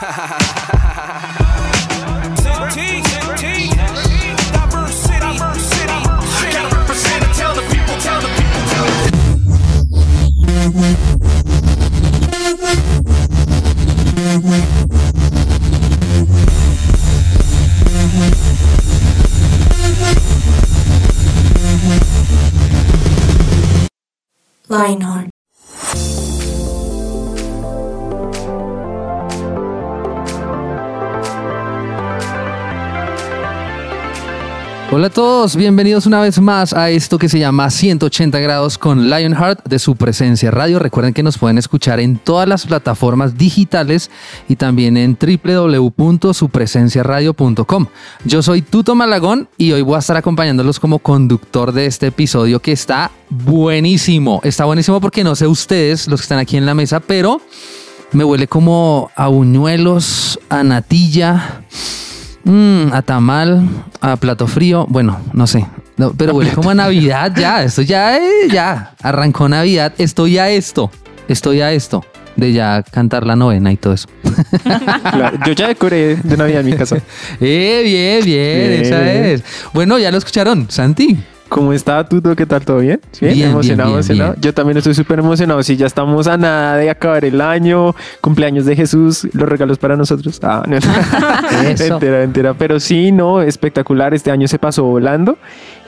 Ha ha ha ha ha ha todos, bienvenidos una vez más a esto que se llama 180 grados con Lionheart de su presencia radio. Recuerden que nos pueden escuchar en todas las plataformas digitales y también en www.supresenciaradio.com. Yo soy Tuto Malagón y hoy voy a estar acompañándolos como conductor de este episodio que está buenísimo. Está buenísimo porque no sé ustedes, los que están aquí en la mesa, pero me huele como a buñuelos, a natilla. Mm, a tamal, a plato frío, bueno, no sé. No, pero huele como a Navidad ya. Esto ya, eh, ya. Arrancó Navidad. Estoy a esto. Estoy a esto. De ya cantar la novena y todo eso. Claro, yo ya decoré de Navidad en mi casa. eh, bien, bien, Bien. esa es. Bueno, ya lo escucharon, Santi. ¿Cómo está Tuto? ¿Qué tal? ¿Todo bien? Bien, bien, emocionado, bien, emocionado. Yo también estoy súper emocionado. Sí, ya estamos a nada de acabar el año, cumpleaños de Jesús, los regalos para nosotros. Ah, no, Eso. Mentira, mentira. Pero sí, no, espectacular. Este año se pasó volando.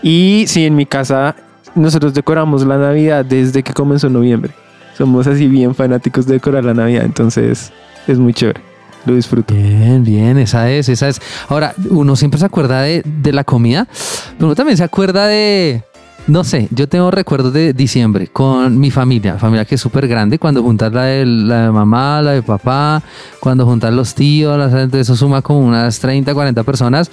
Y sí, en mi casa nosotros decoramos la Navidad desde que comenzó noviembre. Somos así bien fanáticos de decorar la Navidad, entonces es muy chévere. Lo disfruto. Bien, bien, esa es, esa es. Ahora, uno siempre se acuerda de, de la comida, pero uno también se acuerda de, no sé, yo tengo recuerdos de diciembre con mi familia, familia que es súper grande, cuando juntas la de, la de mamá, la de papá, cuando juntas los tíos, las, entonces eso suma como unas 30, 40 personas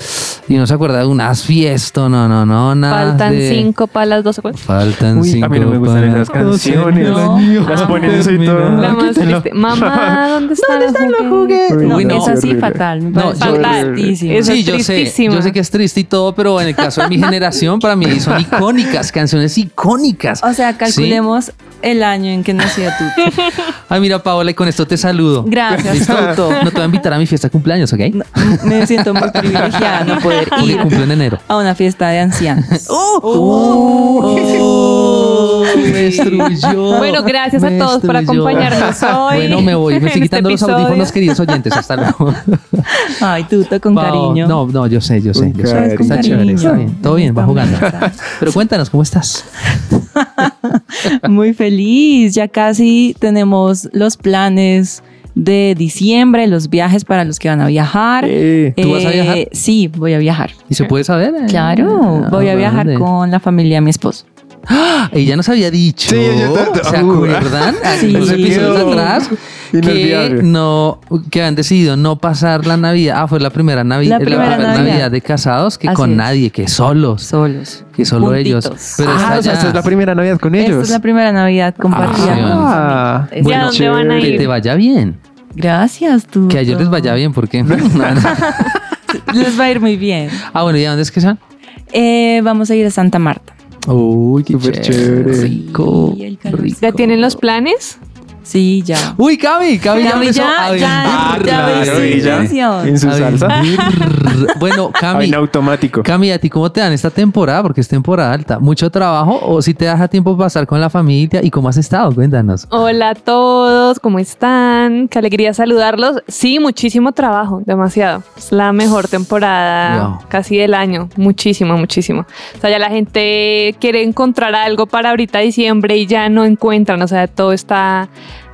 y uno se acuerda de unas fiestas, no, no, no, nada. Faltan de- cinco para las 12. ¿cuál? Faltan Uy, cinco. a mí no me gustan para- esas canciones. No. Las ponen eso y todo. La más Quítenlo. triste. Mamá, ¿dónde están, los juguetes? Uy, No, no. es así fatal. No, Fatal. Eso sí, es yo sé, yo sé que es triste y todo, pero en el caso de mi generación, para mí son icónicas, canciones icónicas. O sea, calculemos el año en que nació tú. Ay, mira, Paola, y con esto te saludo. Gracias. Tuto. No te voy a invitar a mi fiesta de cumpleaños, ¿ok? Me siento muy privilegiada no poder Porque ir cumplo en enero. a una fiesta de ancianos. Oh, me destruyó. Bueno, gracias a todos por acompañarnos hoy Bueno, me voy. Me estoy este quitando los episodio. audífonos, queridos oyentes. Hasta luego. Ay, Tuto, con Pao, cariño. No, no, yo sé, yo sé. Yo sé. Está chévere, está bien. Todo bien, va jugando. Pero cuéntanos, ¿cómo estás? Muy feliz. Ya casi tenemos los planes de diciembre, los viajes para los que van a viajar. Eh, ¿Tú vas a viajar? Sí, voy a viajar. ¿Y se puede saber? eh? Claro, voy a viajar con la familia de mi esposo. ¡Ah! Ella nos había dicho. Sí, yo te- ¿Se uh, acuerdan? sí. Los episodios atrás. Que no, que han decidido no pasar la Navidad. Ah, fue la primera Navidad, La primera Navidad. Navidad. de casados que Así con es. nadie, que solos, Solos. que solo ellos. Pero ah, esta o sea, esta es la primera Navidad con ellos. Esta es la primera Navidad compartida. Ah, con Ah, familia. ¿Y a bueno, dónde van a ir? que te vaya bien. Gracias, tú. Que a ellos les vaya bien, porque. Les va a ir muy bien. ah, bueno, ¿y a dónde es que son? Eh, vamos a ir a Santa Marta. Uy, qué chévere. chévere. Rico. Rico. ¿Ya tienen los planes? Sí, ya. Uy, Cami, Cami, ya, Cami, empezó ya, a ya, Ah, ya ya, en su A salsa. Bueno, Cami, en automático. Cami, ¿a ti cómo te dan esta temporada? Porque es temporada alta. ¿Mucho trabajo o si te deja tiempo pasar con la familia? ¿Y cómo has estado? Cuéntanos. Hola a todos, ¿cómo están? Qué alegría saludarlos. Sí, muchísimo trabajo, demasiado. Es la mejor temporada Wow. casi del año. Muchísimo, muchísimo. O sea, ya la gente quiere encontrar algo para ahorita diciembre y ya no encuentran. O sea, todo está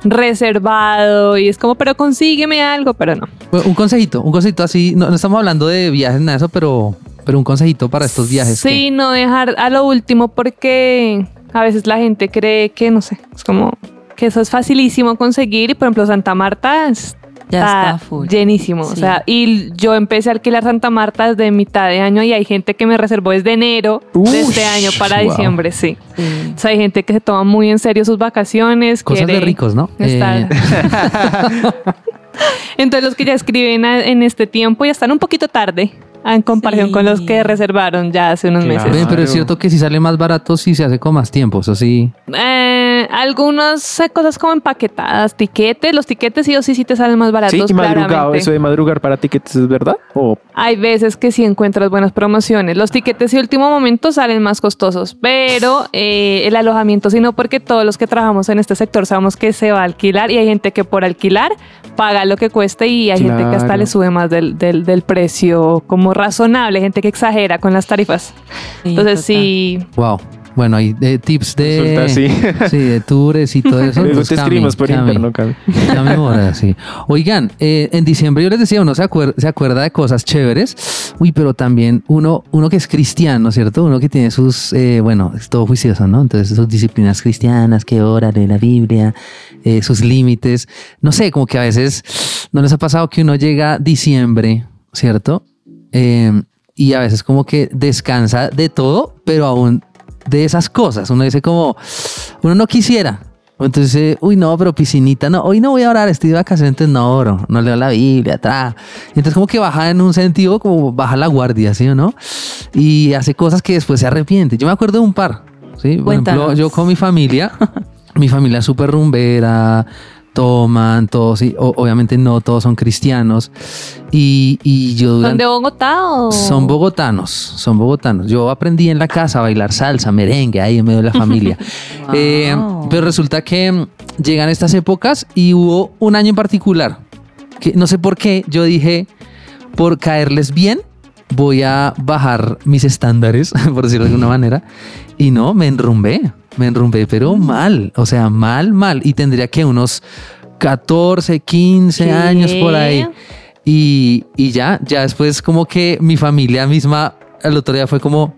reservado y es como, pero consígueme algo, pero no. Un consejito, un consejito así. No, no estamos hablando de viajes, nada de eso, pero, pero un consejito para estos viajes. Sí, que- no dejar a lo último porque a veces la gente cree que, no sé, es como que eso es facilísimo conseguir y por ejemplo Santa Marta es- Ya está full. llenísimo. O sea, y yo empecé a alquilar Santa Marta desde mitad de año y hay gente que me reservó desde enero de este año para wow. diciembre, sí. Sí. O sea, hay gente que se toma muy en serio sus vacaciones. Cosas de ricos, ¿no? estar- Eh, Entonces los que ya escriben a- en este tiempo ya están un poquito tarde en comparación Sí. con los que reservaron ya hace unos Claro. meses. Pero es cierto que si sale más barato si se hace con más tiempo, eso sí. Eh, algunas eh, cosas como empaquetadas, tiquetes, los tiquetes sí o sí sí te salen más baratos. Sí, y madrugado, eso de madrugar para tickets es verdad. O Hay veces que sí encuentras buenas promociones. Los tiquetes de último momento salen más costosos, pero eh, el alojamiento sí no, porque todos los que trabajamos en este sector sabemos que se va a alquilar y hay gente que por alquilar paga lo que cueste y hay gente que hasta le sube más del, del- del precio como razonable, gente que exagera con las tarifas. Sí, Entonces total. sí, Wow. Bueno, hay de tips de, sí, de tours y todo eso. luego te escribimos por interno, Cami. Sí. Oigan, eh, en diciembre yo les decía, uno se, acuer- se acuerda de cosas chéveres. Uy, pero también uno, uno que es cristiano, ¿cierto? Uno que tiene sus, eh, bueno, es todo juicioso, ¿no? Entonces sus disciplinas cristianas, que ora, lee la Biblia, eh, sus límites. No sé, como que a veces no les ha pasado que uno llega diciembre, ¿cierto? Y a veces como que descansa de todo, pero aún de esas cosas. Uno dice como, uno no quisiera. Entonces, uy, no, pero piscinita, no, hoy no voy a orar, estoy de vacaciones, entonces no oro, no leo la Biblia, atrás. Entonces como que baja en un sentido, como baja la guardia, ¿sí o no? Y hace cosas que después se arrepiente. Yo me acuerdo de un par, ¿sí? Por ejemplo, yo con mi familia, mi familia es súper rumbera, toman, todos, y o- obviamente no todos son cristianos. Y, y yo ¿son de Bogotá o...? son bogotanos, son bogotanos. Yo aprendí en la casa a bailar salsa, merengue, ahí en medio de la familia. Eh, Wow. pero resulta que mm, llegan estas épocas y hubo un año en particular que no sé por qué yo dije, por caerles bien, voy a bajar mis estándares, por decirlo de alguna manera. Y no, me enrumbé, me enrumbé, pero mal, o sea, mal, mal. Y tendría que unos 14, 15 ¿Qué? años por ahí. Y, y ya, ya después como que mi familia misma al otro día fue como,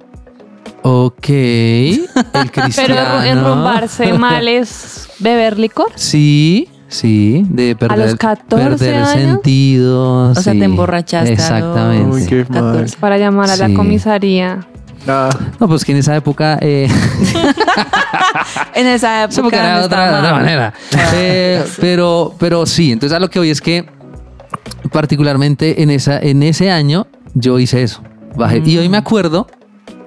ok, el cristiano. Pero enrumbarse mal es beber licor. Sí, sí, de perder, los 14 perder años? sentido. O sea, sí, te emborrachaste a los- Exactamente. Uy, qué mal. 14. Para llamar a la comisaría. Ah, No, pues que en esa época, eh, En esa época época era no de otra, manera. Eh, pero, pero sí, entonces a lo que voy es que particularmente en, esa, en ese año yo hice eso. Bajé. Y hoy me acuerdo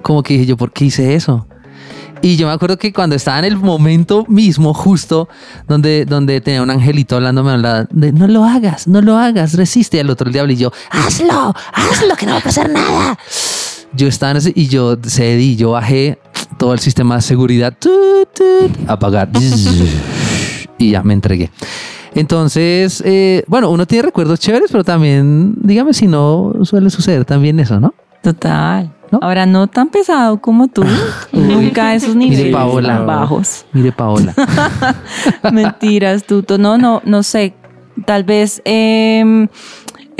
como que dije yo, ¿por qué hice eso? Y yo me acuerdo que cuando estaba en el momento mismo, justo donde, donde tenía un angelito hablándome, de no lo hagas, no lo hagas, resiste al otro el diablo y yo, hazlo, hazlo, que no va a pasar nada. Yo estaba en ese y yo cedí, yo bajé todo el sistema de seguridad, tut, tut, apagar y ya me entregué. Entonces, eh, bueno, uno tiene recuerdos chéveres, pero también, dígame si no suele suceder también eso, ¿no? Total. ¿No? Ahora no tan pesado como tú. Nunca esos niveles Paola. tan bajos. Mire, Paola. Mentiras, Tuto. No, no, no sé. Tal vez em,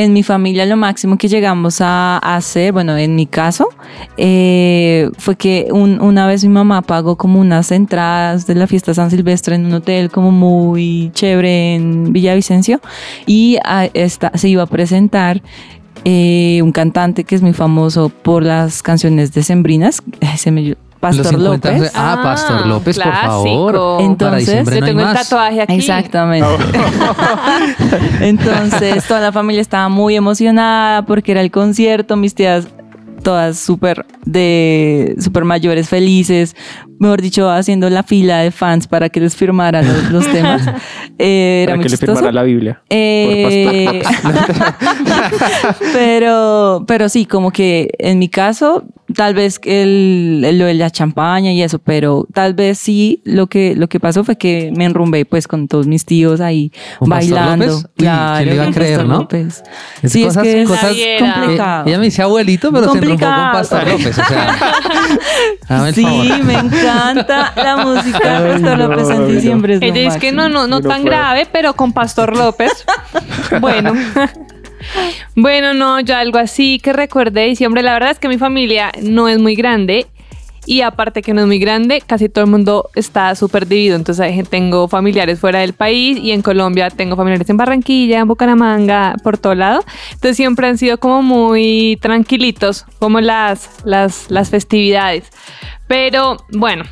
en mi familia lo máximo que llegamos a hacer, bueno, en mi caso, eh, fue que un- una vez mi mamá pagó como unas entradas de la fiesta San Silvestre en un hotel como muy chévere en Villavicencio y a esta, se iba a presentar eh, un cantante que es muy famoso por las canciones decembrinas, ay, se me- Pastor Los 50 López. Ah, Pastor López, por clásico. favor. Entonces, Para Yo no tengo el tatuaje aquí. Exactamente. Entonces, toda la familia estaba muy emocionada porque era el concierto, mis tías todas súper de súper mayores, felices, mejor dicho, haciendo la fila de fans para que les firmaran los, los temas. Eh, era para que le firmara la Biblia. Eh, pero, pero sí, como que en mi caso, tal vez el, el- lo de la champaña y eso, pero tal vez sí lo que, lo que pasó fue que me enrumbé pues con todos mis tíos ahí ¿Con Pastor bailando. Claro, ¿quién le iba a creer, no? López. Es sí, cosas- es que es cosas- Naviera. complicado. Ella me dice abuelito, pero se enrumbó con Complicado. Pastor López. O sea, Sí, favor. me encanta la música de Ay, Pastor no, López en no. diciembre. es lo Ella dice que no, no, no tan puedo. grave, pero con Pastor López. bueno. bueno, no, yo algo así que recuerde de diciembre. La verdad es que mi familia no es muy grande. Y aparte que no es muy grande, casi todo el mundo está súper dividido. Entonces tengo familiares fuera del país y en Colombia tengo familiares en Barranquilla, en Bucaramanga, por todo lado. Entonces siempre han sido como muy tranquilitos, como las, las, las festividades. Pero bueno,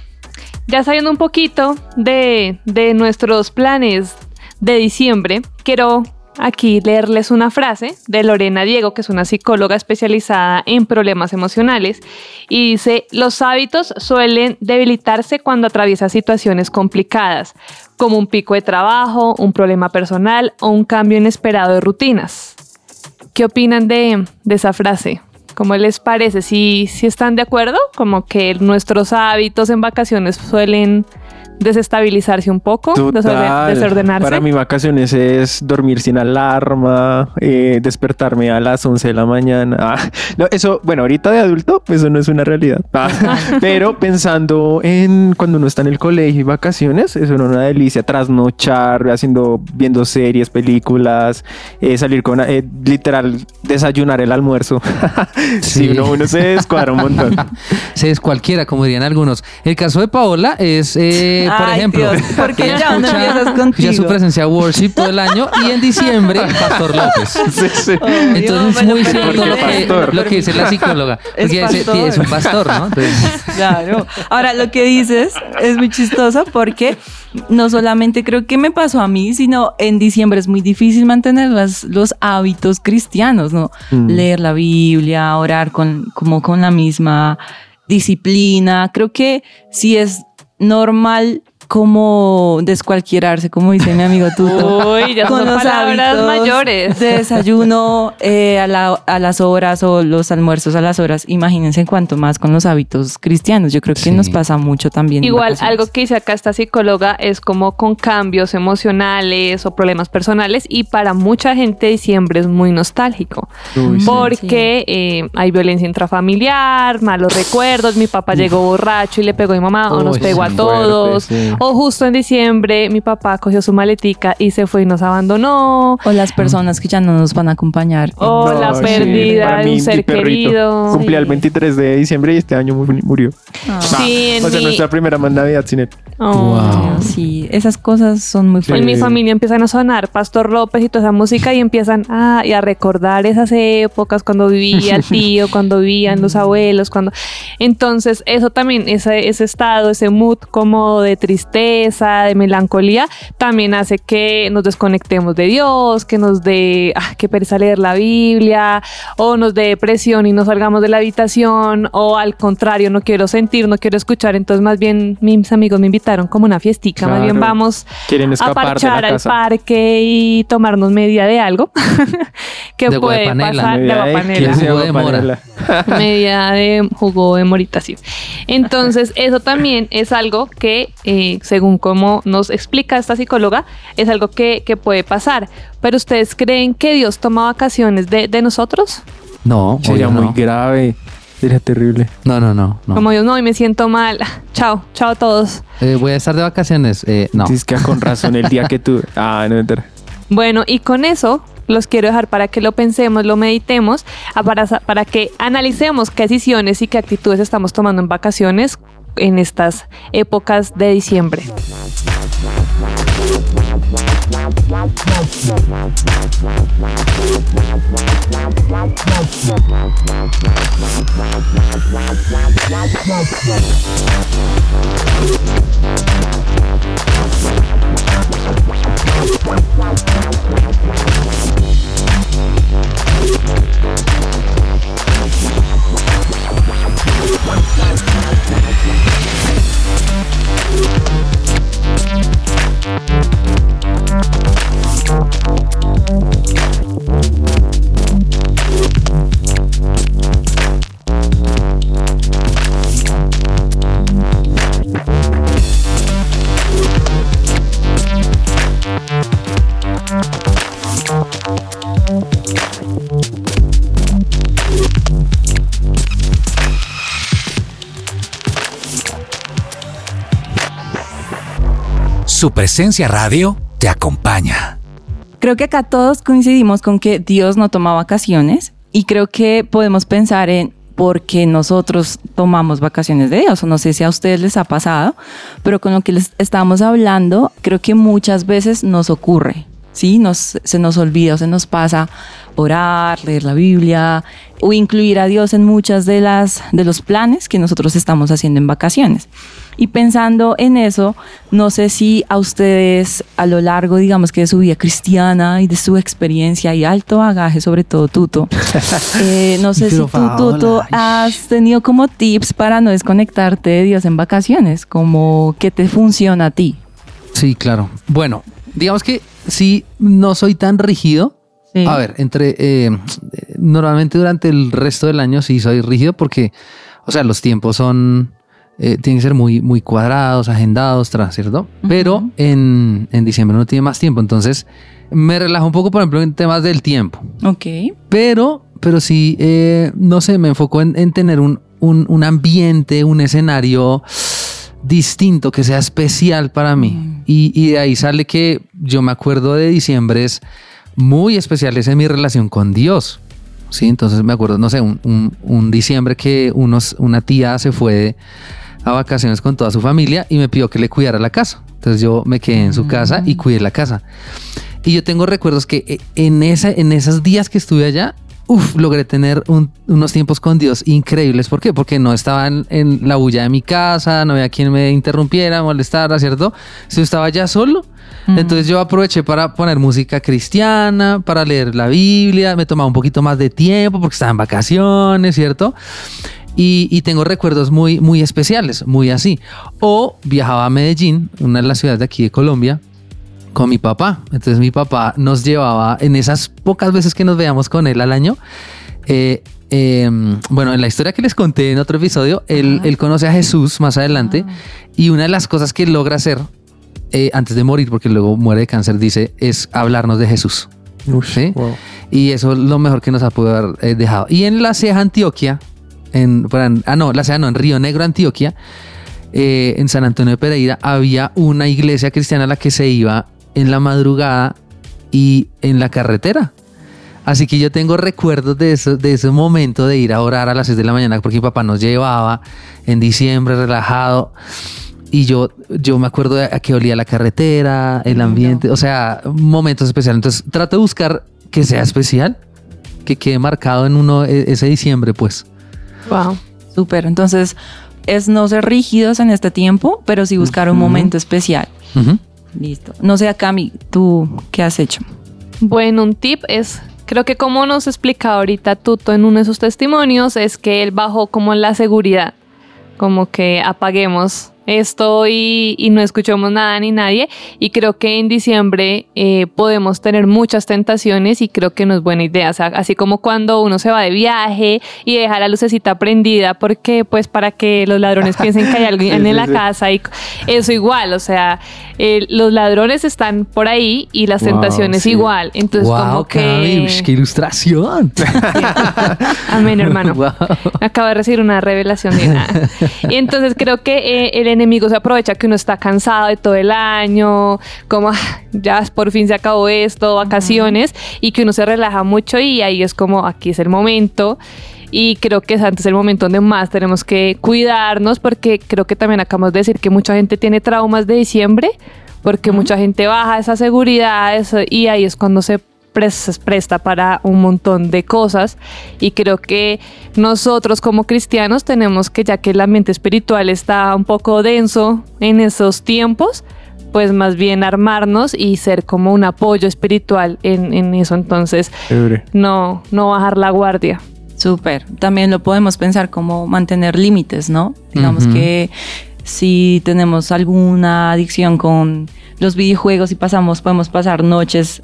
ya sabiendo un poquito de, de nuestros planes de diciembre, quiero aquí leerles una frase de Lorena Diego, que es una psicóloga especializada en problemas emocionales, y dice, los hábitos suelen debilitarse cuando atraviesas situaciones complicadas, como un pico de trabajo, un problema personal o un cambio inesperado de rutinas. ¿Qué opinan de, de esa frase? ¿Cómo les parece? Si, si están de acuerdo, como que nuestros hábitos en vacaciones suelen desestabilizarse un poco, Total. desordenarse. Para mí vacaciones es dormir sin alarma, eh, despertarme a las 11 de la mañana. Ah, no, eso, bueno, ahorita de adulto, pues eso no es una realidad. Ah, pero pensando en cuando uno está en el colegio y vacaciones, eso era una delicia. Trasnochar, haciendo, viendo series, películas, eh, salir con, eh, literal, desayunar el almuerzo. sí, Sí. uno, uno se descuadra un montón. Se es cualquiera, como dirían algunos. El caso de Paola es, eh, por Ay, ejemplo, Dios, ¿por qué ella ya escucha- su presencia worship todo el año y en diciembre Pastor López. Sí, sí. Entonces es muy cierto ¿por lo que, pastor? lo que dice la psicóloga. Es Porque ese- pastor. es un pastor, ¿no? Entonces, Claro. Ahora, lo que dices es muy chistoso porque no solamente creo que me pasó a mí, sino en diciembre es muy difícil mantener las- los hábitos cristianos, ¿no? Mm. Leer la Biblia, orar con, como con la misma disciplina. Creo que sí es normal como descualquierarse, como dice mi amigo Tuto. Uy, ya con son los palabras hábitos mayores. de desayuno eh, a, la- a las horas o los almuerzos a las horas. Imagínense cuánto más con los hábitos cristianos. Yo creo que Sí. nos pasa mucho también. Igual, algo que dice acá esta psicóloga es como con cambios emocionales o problemas personales y para mucha gente diciembre es muy nostálgico Uy, sí. porque eh, hay violencia intrafamiliar, malos recuerdos, mi papá llegó borracho y le pegó a mi mamá o nos pegó a todos fuerte, sí. O justo en diciembre mi papá cogió su maletica y se fue y nos abandonó O las personas que ya no nos van a acompañar. o No, la sí, pérdida para de un ser querido. Cumplía el Sí. 23 de diciembre y este año mu- murió. Ah. Sí, en o sea, mi- nuestra primera más Navidad sin él. Oh. Wow. Sí, esas cosas son muy Sí. En mi fuertes. familia empiezan a sonar Pastor López y toda esa música y empiezan a, y a recordar esas épocas cuando vivía el tío, cuando vivían los abuelos, cuando... Entonces eso también, ese, ese estado, ese mood como de tristeza, de melancolía, también hace que nos desconectemos de Dios, que nos dé, ah, qué pereza leer la Biblia, o nos dé depresión y no salgamos de la habitación, o al contrario, no quiero sentir, no quiero escuchar. Entonces más bien mis amigos me invitaron como una fiestica, más bien. Vamos Quieren a de parchar al parque y tomarnos media de algo que De puede guapanela. pasar de Media de- guapanela. ¿quién se Jugo de mora. media de jugo de morita, sí. Entonces, eso también es algo que, eh, según como nos explica esta psicóloga, es algo que, que puede pasar. Pero ustedes creen que Dios toma vacaciones de, de nosotros? no, Sería muy no. grave. Sería terrible. No, no, no. no. Como Dios, no, y me siento mal. Chao, chao a todos. Eh, voy a estar de vacaciones. Eh, no. Dices que con razón el día que tú. Ah, no mentira. Bueno, y con eso los quiero dejar para que lo pensemos, lo meditemos, para, para que analicemos qué decisiones y qué actitudes estamos tomando en vacaciones en estas épocas de diciembre. Thank Su presencia radio te acompaña. Creo que acá todos coincidimos con que Dios no toma vacaciones y creo que podemos pensar en por qué nosotros tomamos vacaciones de Dios. No sé si a ustedes les ha pasado, pero con lo que les estamos hablando, creo que muchas veces nos ocurre. Sí, nos, se nos olvida o se nos pasa orar, leer la Biblia o incluir a Dios en muchas de las de los planes que nosotros estamos haciendo en vacaciones. Y pensando en eso, no sé si a ustedes a lo largo, digamos que de su vida cristiana y de su experiencia y alto bagaje, sobre todo Tuto, eh, no sé si tú, Tuto, has tenido como tips para no desconectarte de Dios en vacaciones, como que te funciona a ti. Sí, claro. Bueno, digamos que sí, no soy tan rígido. Sí. A ver, entre eh, normalmente durante el resto del año sí soy rígido porque, o sea, los tiempos son eh, tienen que ser muy, muy cuadrados, agendados, tras, ¿cierto? Pero en, en diciembre no tiene más tiempo, entonces me relajo un poco, por ejemplo, en temas del tiempo. Ok. Pero, pero sí, eh, no sé, me enfoco en, en tener un, un, un ambiente, un escenario distinto, que sea especial para mí. Mm. Y, y de ahí sale que yo me acuerdo de diciembres muy especiales en mi relación con Dios. Sí, entonces me acuerdo, no sé, un, un- un diciembre que unos, una tía se fue a vacaciones con toda su familia y me pidió que le cuidara la casa. Entonces yo me quedé en su casa y cuidé la casa. Y yo tengo recuerdos que eh, en, esa, en esos días que estuve allá, uf, logré tener un- unos tiempos con Dios increíbles. ¿Por qué? Porque no estaba en, en la bulla de mi casa, no había quien me interrumpiera, molestara, ¿cierto? Si estaba ya solo. Entonces yo aproveché para poner música cristiana, para leer la Biblia, me tomaba un poquito más de tiempo porque estaba en vacaciones, ¿cierto? Y, y tengo recuerdos muy, muy especiales, muy así. O viajaba a Medellín, una de las ciudades de aquí de Colombia, con mi papá. Entonces mi papá nos llevaba en esas pocas veces que nos veíamos con él al año. eh, eh, bueno, en la historia que les conté en otro episodio, él, él conoce a Jesús más adelante y una de las cosas que logra hacer eh, antes de morir, porque luego muere de cáncer, dice, es hablarnos de Jesús. Sí. wow. Y eso es lo mejor que nos ha podido haber eh, dejado. Y en la Ceja, Antioquia, en, ah, no, la Ceja no, en Río Negro, Antioquia, eh, en San Antonio de Pereira, había una iglesia cristiana a la que se iba en la madrugada y en la carretera. Así que yo tengo recuerdos de, eso, de ese momento de ir a orar a las 6 de la mañana porque mi papá nos llevaba en diciembre relajado. Y yo, yo me acuerdo de a qué olía la carretera, el ambiente, o sea, momentos especiales. Entonces trato de buscar que sea especial, que quede marcado en uno e- ese diciembre, pues. Wow. Súper. Entonces, es no ser rígidos en este tiempo, pero sí buscar un momento especial. Ujú. Listo. No sé, Cami, ¿tú qué has hecho? Bueno, un tip es, creo que como nos explica ahorita Tuto en uno de sus testimonios, es que él bajó como la seguridad, como que apaguemos esto y, y no escuchemos nada ni nadie. Y creo que en diciembre eh, podemos tener muchas tentaciones y creo que no es buena idea. O sea, así como cuando uno se va de viaje y deja la lucecita prendida, porque pues para que los ladrones piensen que hay alguien Sí, en sí, la sí. casa y eso igual, o sea, eh, los ladrones están por ahí y las Wow, tentaciones igual. Entonces como Wow, que... Cami, ush, qué ilustración. Amén, hermano. Wow. Acabo de recibir una revelación de nada. Y entonces creo que eh, el enemigo se aprovecha que uno está cansado de todo el año, como "Ah, ya por fin se acabó esto, vacaciones, y que uno se relaja mucho y ahí es como aquí es el momento. Y creo que es antes el momento donde más tenemos que cuidarnos, porque creo que también acabamos de decir que mucha gente tiene traumas de diciembre, porque mucha gente baja esa seguridad eso- y ahí es cuando se pres- se presta para un montón de cosas y creo que nosotros como cristianos tenemos que ya que el ambiente espiritual está un poco denso en esos tiempos pues más bien armarnos y ser como un apoyo espiritual en, en eso entonces no no bajar la guardia Súper. También lo podemos pensar como mantener límites, ¿no? Digamos Ujú. que si tenemos alguna adicción con los videojuegos y pasamos, podemos pasar noches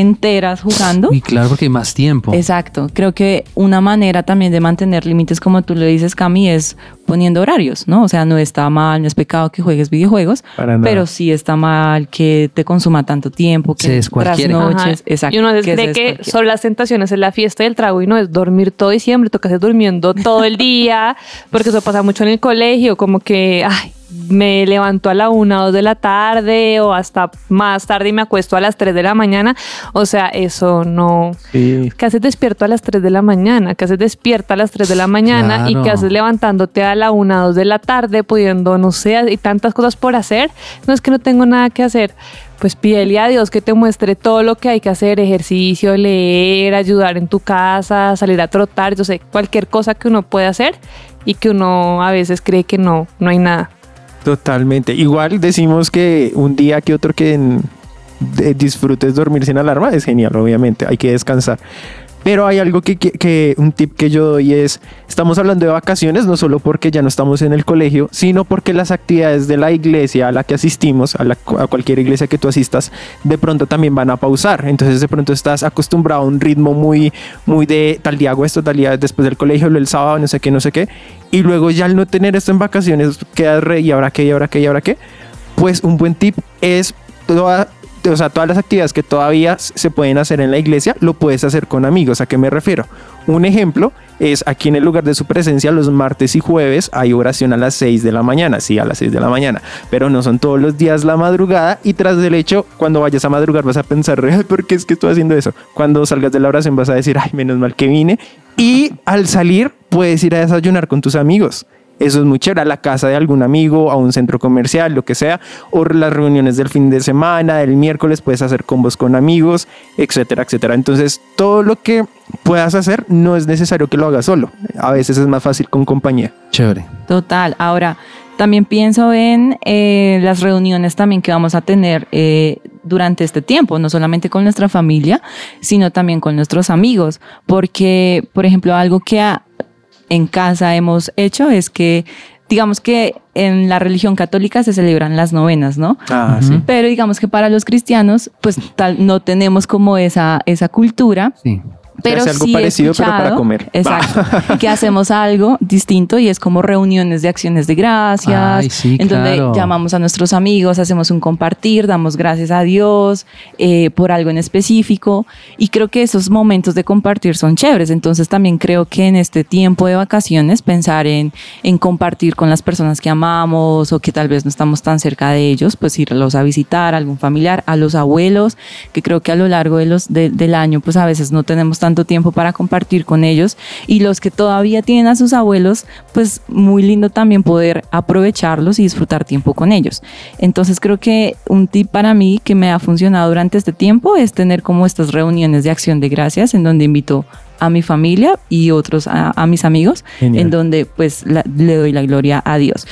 enteras jugando. Y claro, porque hay más tiempo. Exacto. Creo que una manera también de mantener límites, como tú le dices, Cami, es poniendo horarios, ¿no? O sea, no está mal, no es pecado que juegues videojuegos, Para nada. pero sí está mal que te consuma tanto tiempo, que Se descualquiere. noches, Ajá. exacto. y uno que cree que descualquiere. son las tentaciones en la fiesta del trago y no es dormir todo diciembre, toca ser durmiendo todo el día, porque eso pasa mucho en el colegio, como que, ay, me levanto a la una o dos de la tarde o hasta más tarde y me acuesto a las 3 de la mañana. O sea, eso no... Sí. ¿Qué haces despierto a las 3 de la mañana? ¿Qué haces despierta a las 3 de la mañana? ¿Y Claro. qué haces levantándote a la 1 o 2 de la tarde, pudiendo, no sé, y tantas cosas por hacer? No es que no tengo nada que hacer, pues pídele a Dios que te muestre todo lo que hay que hacer, ejercicio, leer, ayudar en tu casa, salir a trotar, yo sé, cualquier cosa que uno puede hacer y que uno a veces cree que no, no hay nada. Totalmente. Igual decimos que un día que otro que de- disfrutes dormir sin alarma es genial, obviamente. Hay que descansar. Pero hay algo que, que- un tip que yo doy es, estamos hablando de vacaciones no solo porque ya no estamos en el colegio, sino porque las actividades de la iglesia a la que asistimos, a, la- a cualquier iglesia que tú asistas, de pronto también van a pausar. Entonces de pronto estás acostumbrado a un ritmo muy, muy de tal día hago esto, tal día después del colegio, el sábado, no sé qué, no sé qué. Y luego ya al no tener esto en vacaciones, quedas re, y ahora qué, y ahora qué, y ahora qué. Pues un buen tip es toda, o sea, todas las actividades que todavía se pueden hacer en la iglesia, lo puedes hacer con amigos. ¿A qué me refiero? Un ejemplo es aquí en el lugar de su presencia, los martes y jueves hay oración a las 6 de la mañana, sí, a las 6 de la mañana, pero no son todos los días la madrugada y tras del hecho, cuando vayas a madrugar vas a pensar, "Ay, ¿por qué es que estoy haciendo eso? Cuando salgas de la oración vas a decir, ay, menos mal que vine. Y al salir puedes ir a desayunar con tus amigos. Eso es muy chévere, a la casa de algún amigo, a un centro comercial, lo que sea, o las reuniones del fin de semana, del miércoles, puedes hacer combos con amigos, etcétera, etcétera. Entonces, todo lo que puedas hacer no es necesario que lo hagas solo. A veces es más fácil con compañía. Chévere. Total. Ahora, también pienso en eh, las reuniones también que vamos a tener eh, durante este tiempo, no solamente con nuestra familia, sino también con nuestros amigos. Porque, por ejemplo, algo que a- en casa hemos hecho es que, digamos que en la religión católica se celebran las novenas, ¿no? Ah, sí. Pero digamos que para los cristianos, pues tal, no tenemos como esa, esa cultura. Sí. Pero hace algo sí parecido, pero para comer. Exacto. que hacemos algo distinto y es como reuniones de acciones de gracias, Ay, sí, en claro. donde llamamos a nuestros amigos, hacemos un compartir, damos gracias a Dios eh, por algo en específico. Y creo que esos momentos de compartir son chéveres. Entonces también creo que en este tiempo de vacaciones pensar en, en compartir con las personas que amamos o que tal vez no estamos tan cerca de ellos, pues irlos a visitar, a algún familiar, a los abuelos, que creo que a lo largo de los, de- del año pues a veces no tenemos tanto tiempo para compartir con ellos y los que todavía tienen a sus abuelos pues muy lindo también poder aprovecharlos y disfrutar tiempo con ellos. Entonces creo que un tip para mí que me ha funcionado durante este tiempo es tener como estas reuniones de acción de gracias en donde invito a mi familia y otros a, a mis amigos, Genial. en donde pues la- le doy la gloria a Dios.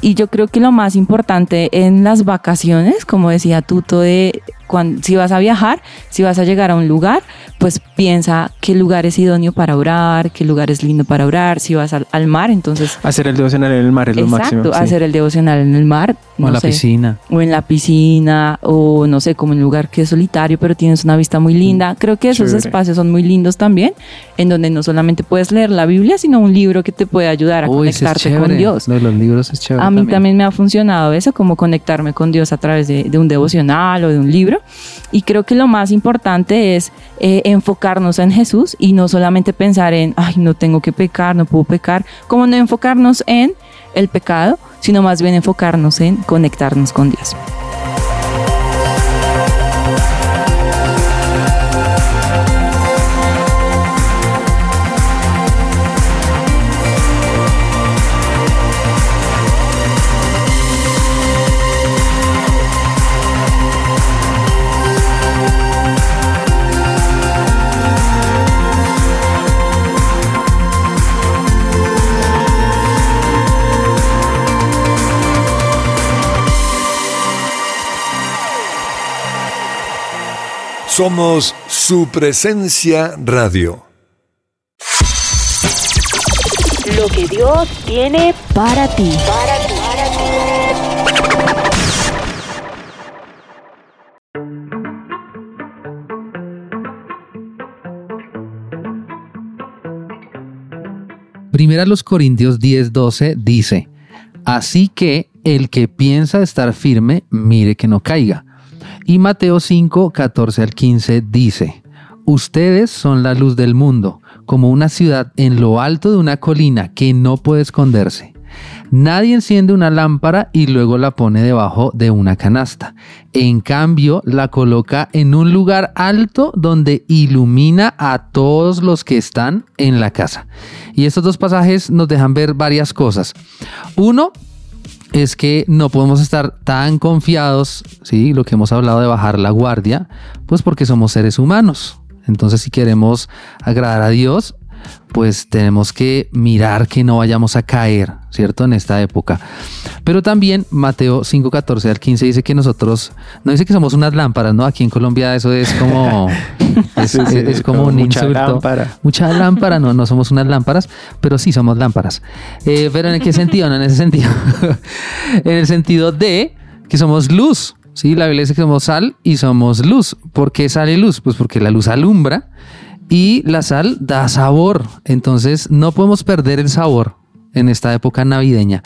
Y yo creo que lo más importante en las vacaciones, como decía Tuto, de cuando, si vas a viajar, si vas a llegar a un lugar, pues piensa qué lugar es idóneo para orar, qué lugar es lindo para orar, si vas al, al mar, entonces... Hacer el devocional en el mar es lo Exacto, máximo. sí. hacer el devocional en el mar. O no en la sé, piscina. o en la piscina, o no sé, como en un lugar que es solitario, pero tienes una vista muy linda. Creo que esos Chévere. espacios son muy lindos también, en donde no solamente puedes leer la Biblia, sino un libro que te puede ayudar a Uy, sí es conectarte con. Dios. Lo de los libros es chévere. A mí también. me ha funcionado eso, como conectarme con Dios a través de, de un devocional o de un libro. Y creo que lo más importante es eh, enfocarnos en Jesús y no solamente pensar en, ay, no tengo que pecar, no puedo pecar, como no enfocarnos en el pecado, sino más bien enfocarnos en conectarnos con Dios. Somos su presencia radio. Lo que Dios tiene para ti. Primera los Corintios 10:12 dice, así que el que piensa estar firme, mire que no caiga. Y Mateo 5, 14 al 15 dice, ustedes son la luz del mundo, como una ciudad en lo alto de una colina que no puede esconderse. Nadie enciende una lámpara y luego la pone debajo de una canasta. En cambio, la coloca en un lugar alto donde ilumina a todos los que están en la casa. Y estos dos pasajes nos dejan ver varias cosas. Uno, es que no podemos estar tan confiados, ¿sí? Lo que hemos hablado de bajar la guardia, pues porque somos seres humanos. Entonces, si queremos agradar a Dios, pues tenemos que mirar que no vayamos a caer, ¿cierto? En esta época. Pero también Mateo 5, 14 al 15 dice que nosotros, no dice que somos unas lámparas, ¿no? Aquí en Colombia eso es como, es, Sí, sí, es es como como un mucha insulto. lámpara. Mucha lámpara, no, no somos unas lámparas, pero sí somos lámparas. Eh, pero ¿en qué sentido? No en ese sentido. en el sentido de que somos luz. Sí, la Biblia dice que somos sal y somos luz. ¿Por qué sal y luz? Pues porque la luz alumbra y la sal da sabor. Entonces no podemos perder el sabor en esta época navideña.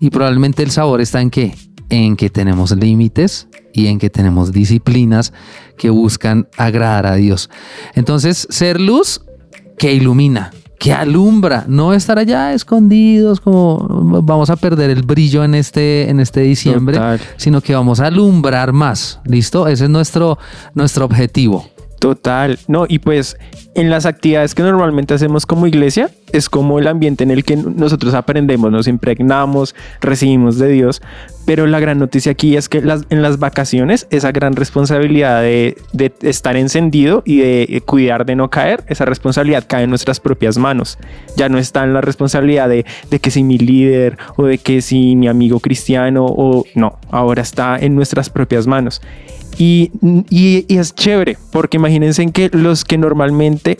Y probablemente el sabor está en qué? En que tenemos límites y en que tenemos disciplinas que buscan agradar a Dios. Entonces, ser luz que ilumina, que alumbra, no estar allá escondidos como vamos a perder el brillo en este, en este diciembre, Total. sino que vamos a alumbrar más. ¿Listo? Ese es nuestro, nuestro objetivo. Total, no, y pues en las actividades que normalmente hacemos como iglesia, es como el ambiente en el que nosotros aprendemos, nos impregnamos, recibimos de Dios, pero la gran noticia aquí es que en las vacaciones esa gran responsabilidad de, estar encendido y de cuidar de no caer, esa responsabilidad cae en nuestras propias manos. Ya no está en la responsabilidad de, de que si mi líder o de que si mi amigo cristiano o no, ahora está en nuestras propias manos. Y, y- es chévere, porque imagínense en que los que normalmente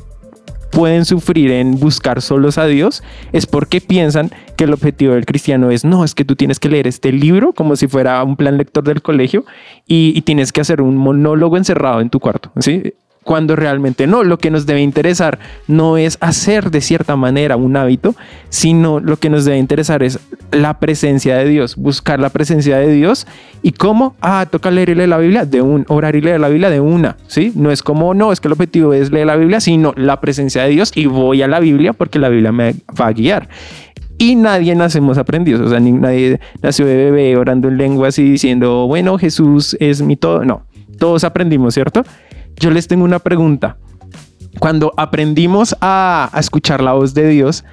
pueden sufrir en buscar solos a Dios es porque piensan que el objetivo del cristiano es no, es que tú tienes que leer este libro como si fuera un plan lector del colegio y, y tienes que hacer un monólogo encerrado en tu cuarto, ¿sí? Cuando realmente no, lo que nos debe interesar no es hacer de cierta manera un hábito, sino lo que nos debe interesar es la presencia de Dios, buscar la presencia de Dios y cómo, ah, toca leer y leer la Biblia de un, orar y leer la Biblia de una, ¿sí? No es como, no, es que el objetivo es leer la Biblia, sino la presencia de Dios y voy a la Biblia porque la Biblia me va a guiar. Y nadie nacemos aprendidos, o sea, ni- nadie nació de bebé orando en lenguas y diciendo, bueno, Jesús es mi todo. No, todos aprendimos, ¿cierto? Yo les tengo una pregunta. Cuando aprendimos a, escuchar la voz de Dios,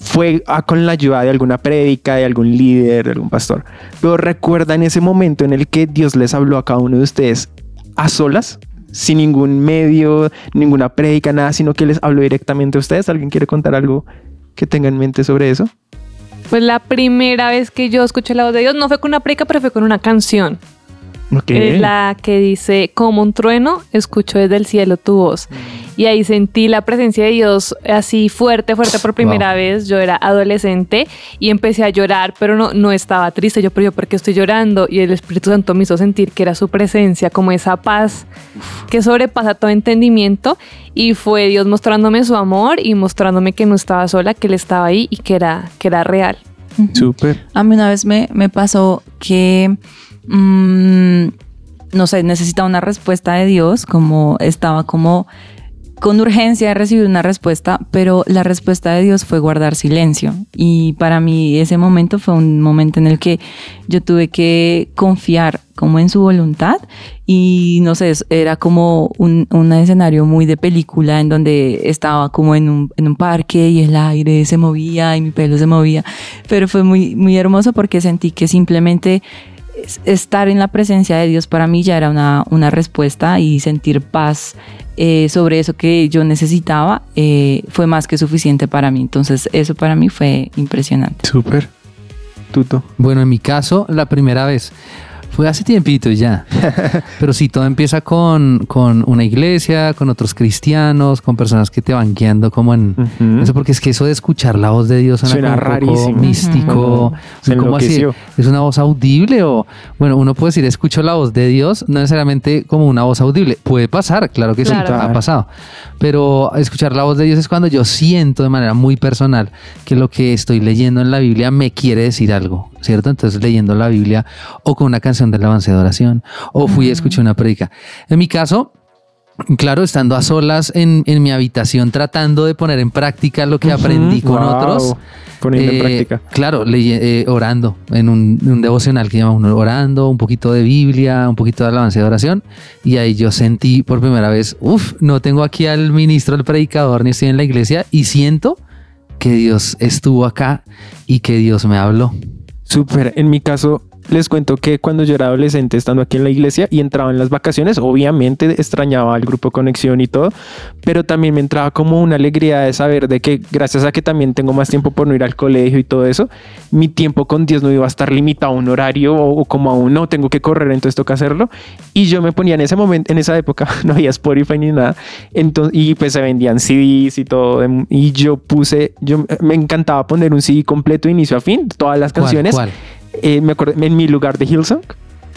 fue ah, con la ayuda de alguna prédica, de algún líder, de algún pastor. Pero recuerdan ese momento en el que Dios les habló a cada uno de ustedes a solas, sin ningún medio, ninguna prédica, nada, sino que les habló directamente a ustedes. ¿Alguien quiere contar algo que tenga en mente sobre eso? Pues la primera vez que yo escuché la voz de Dios no fue con una predica, pero fue con una canción. Ok. Es la que dice, como un trueno, escucho desde el cielo tu voz. Y ahí sentí la presencia de Dios así fuerte, fuerte por primera vez. Yo era adolescente y empecé a llorar, pero no, no estaba triste. Yo, pero yo, ¿por qué estoy llorando? Y el Espíritu Santo me hizo sentir que era su presencia, como esa paz que sobrepasa todo entendimiento. Y fue Dios mostrándome su amor y mostrándome que no estaba sola, que Él estaba ahí y que era, que era real. Súper. A mí una vez me, me pasó que, mm, no sé, necesitaba una respuesta de Dios, como estaba como con urgencia de recibir una respuesta, pero la respuesta de Dios fue guardar silencio. Y para mí ese momento fue un momento en el que yo tuve que confiar como en su voluntad y no sé, era como un, un escenario muy de película en donde estaba como en un, en un parque y el aire se movía y mi pelo se movía, pero fue muy, muy hermoso porque sentí que simplemente estar en la presencia de Dios para mí ya era una, una respuesta y sentir paz eh, sobre eso que yo necesitaba eh, fue más que suficiente para mí. Entonces eso para mí fue impresionante. Súper. Tuto. Bueno, en mi caso, la primera vez fue hace tiempito ya. Pero sí, todo empieza con, con una iglesia, con otros cristianos, con personas que te van guiando como en... Eso porque es que eso de escuchar la voz de Dios suena, rarísimo. místico. Se ¿Cómo así? ¿Es una voz audible o...? Bueno, uno puede decir, escucho la voz de Dios, no necesariamente como una voz audible. Puede pasar, claro que sí, ha pasado. Pero escuchar la voz de Dios es cuando yo siento de manera muy personal que lo que estoy leyendo en la Biblia me quiere decir algo, ¿cierto? Entonces leyendo la Biblia o con una canción de alabanza de oración o fui y escuché una predica. En mi caso, claro, estando a solas en, en mi habitación tratando de poner en práctica lo que aprendí con Wow. otros. Poniendo en Eh, práctica. Claro, leye- eh, orando en un, en un devocional que llama uno orando, un poquito de Biblia, un poquito de alabanza de oración. Y ahí yo sentí por primera vez, uff, no tengo aquí al ministro, al predicador, ni estoy en la iglesia y siento que Dios estuvo acá y que Dios me habló. Súper. En mi caso, les cuento que cuando yo era adolescente, estando aquí en la iglesia y entraba en las vacaciones, obviamente extrañaba al grupo Conexión y todo, pero también me entraba como una alegría de saber de que gracias a que también tengo más tiempo por no ir al colegio y todo eso, mi tiempo con Dios no iba a estar limitado a un horario o, como a un no, tengo que correr, entonces toca hacerlo. Y yo me ponía en ese momento, en esa época, no había Spotify ni nada, entonces, y pues se vendían CDs y todo, em, y yo puse, yo me encantaba poner un CD completo de inicio a fin, todas las ¿Cuál, canciones. cuál? Eh, me acuerdo, en mi lugar de Hillsong.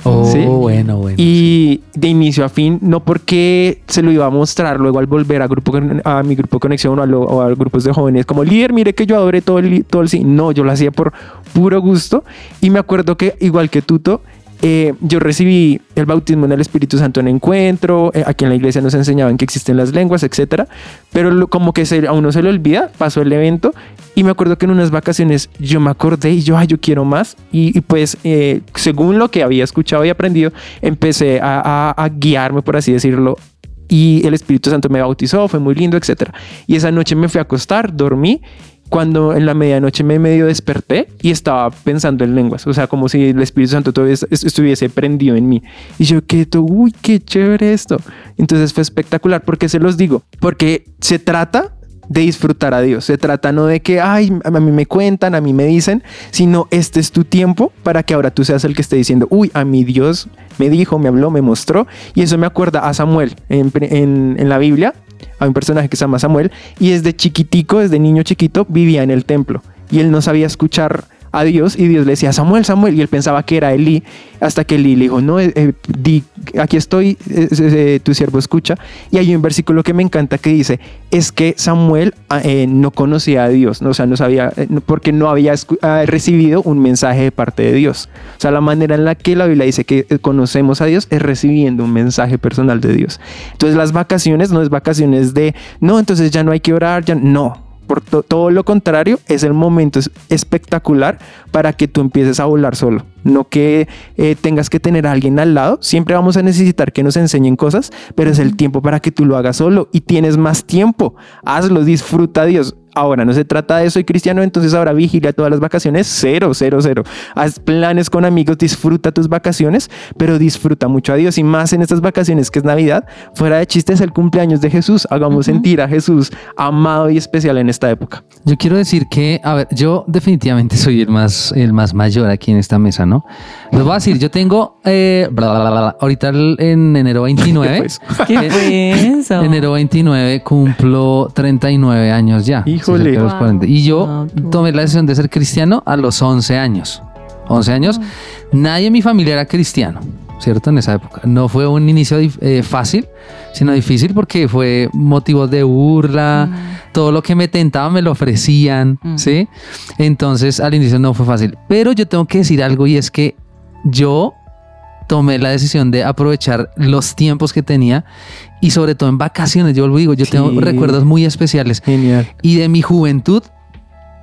Oh, Sí. bueno, bueno. Y de inicio a fin, no porque se lo iba a mostrar luego al volver a, grupo, a mi grupo Conexión o a, lo- o a grupos de jóvenes como líder, mire que yo adoré todo el, todo el sí. No, yo lo hacía por puro gusto. Y me acuerdo que, igual que Tuto, eh, yo recibí el bautismo en el Espíritu Santo en encuentro. eh, aquí en la iglesia nos enseñaban que existen las lenguas, etcétera. Pero como que se, a uno se le olvida, pasó el evento. Y me acuerdo que en unas vacaciones yo me acordé y yo, ay, yo quiero más. Y, pues, eh, según lo que había escuchado y aprendido, empecé a, a- a guiarme, por así decirlo. Y el Espíritu Santo me bautizó, fue muy lindo, etcétera. Y esa noche me fui a acostar, dormí. Cuando en la medianoche me medio desperté y estaba pensando en lenguas, o sea, como si el Espíritu Santo todavía es- estuviese prendido en mí. Y yo, qué, uy, qué chévere esto. Entonces fue espectacular. ¿Por qué se los digo? Porque se trata de disfrutar a Dios. Se trata no de que, ay, a mí me cuentan, a mí me dicen, sino este es tu tiempo para que ahora tú seas el que esté diciendo, uy, a mi Dios me dijo, me habló, me mostró. Y eso me acuerda a Samuel en, en- en la Biblia. Hay un personaje que se llama Samuel y desde chiquitico, desde niño chiquito, vivía en el templo y él no sabía escuchar a Dios y Dios le decía Samuel, Samuel y él pensaba que era Elí hasta que Elí le dijo no, eh, eh, di, aquí estoy, eh, tu siervo escucha y hay un versículo que me encanta que dice es que Samuel ah, no conocía a Dios, ¿no? o sea, no sabía porque no había ah, recibido un mensaje de parte de Dios. O sea, la manera en la que la Biblia dice que conocemos a Dios es recibiendo un mensaje personal de Dios. Entonces las vacaciones no es vacaciones de, no, entonces ya no hay que orar, ya no. Por to- todo lo contrario, es el momento es- espectacular para que tú empieces a volar solo. No que eh, tengas que tener a alguien al lado. Siempre vamos a necesitar que nos enseñen cosas, pero es el tiempo para que tú lo hagas solo y tienes más tiempo. Hazlo, disfruta a Dios. Ahora, no se trata de soy cristiano, entonces ahora vigilia todas las vacaciones. Cero, cero, cero. Haz planes con amigos, disfruta tus vacaciones, pero disfruta mucho a Dios y más en estas vacaciones que es Navidad. Fuera de chistes, el cumpleaños de Jesús. Hagamos sentir a Jesús amado y especial en esta época. Yo quiero decir que, a ver, yo definitivamente soy el más, el más mayor aquí en esta mesa, ¿no? Les voy a decir, yo tengo, eh, bla, bla, bla, bla, ahorita en enero 29, Pues, ¿Qué fue eso? enero 29 cumplo 39 años ya. Híjole. cerca de los Wow. 40. Y yo Wow, tomé la decisión de ser cristiano a los 11 años. 11 años. Nadie en mi familia era cristiano, ¿cierto? En esa época. No fue un inicio eh, fácil, sino difícil porque fue motivos de burla. Todo lo que me tentaba me lo ofrecían, Mm. ¿sí? Entonces al inicio no fue fácil. Pero yo tengo que decir algo y es que yo tomé la decisión de aprovechar los tiempos que tenía y sobre todo en vacaciones. Yo lo digo, yo tengo recuerdos muy especiales Genial. y de mi juventud.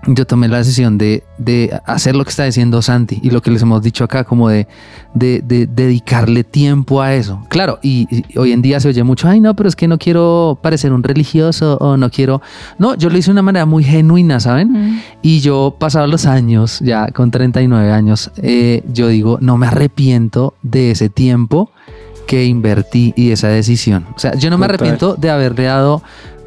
Yo tomé la decisión de, de hacer lo que está diciendo Santi y lo que les hemos dicho acá, como de, de- de dedicarle tiempo a eso. Claro, y, y hoy en día se oye mucho, ay no, pero es que no quiero parecer un religioso o no quiero... No, yo lo hice de una manera muy genuina, ¿saben? Mm. Y yo, pasados los años, ya con 39 años, eh, yo digo, no me arrepiento de ese tiempo que invertí y esa decisión. O sea, yo no me arrepiento de haberle dado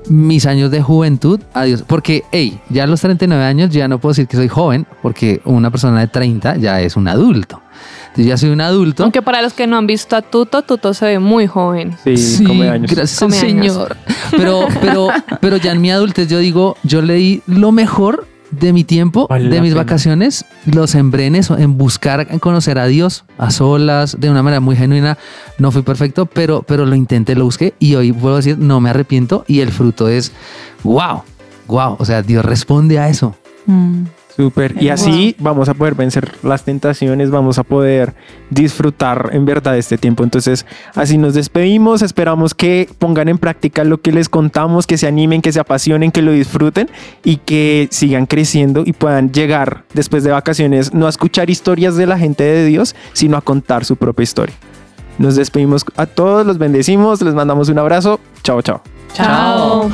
mis años de juventud a Dios. Porque, hey, ya a los 39 años ya no puedo decir que soy joven, porque una persona de 30 ya es un adulto. Entonces ya soy un adulto. Aunque para los que no han visto a Tuto, Tuto se ve muy joven. Sí, come años. gracias Come al años. Señor. Pero, pero, pero ya en mi adultez yo digo, yo le di lo mejor de mi tiempo, Vale de mis pena. vacaciones, los sembré en eso, en buscar en conocer a Dios a solas, de una manera muy genuina. No fui perfecto, pero, pero lo intenté, lo busqué y hoy puedo decir, no me arrepiento y el fruto es, wow, wow. O sea, Dios responde a eso. Mm. Súper. Y así vamos a poder vencer las tentaciones, vamos a poder disfrutar en verdad este tiempo. Entonces, así nos despedimos. Esperamos que pongan en práctica lo que les contamos, que se animen, que se apasionen, que lo disfruten y que sigan creciendo y puedan llegar después de vacaciones no a escuchar historias de la gente de Dios, sino a contar su propia historia. Nos despedimos a todos, los bendecimos, les mandamos un abrazo. Chao, chao. Chao.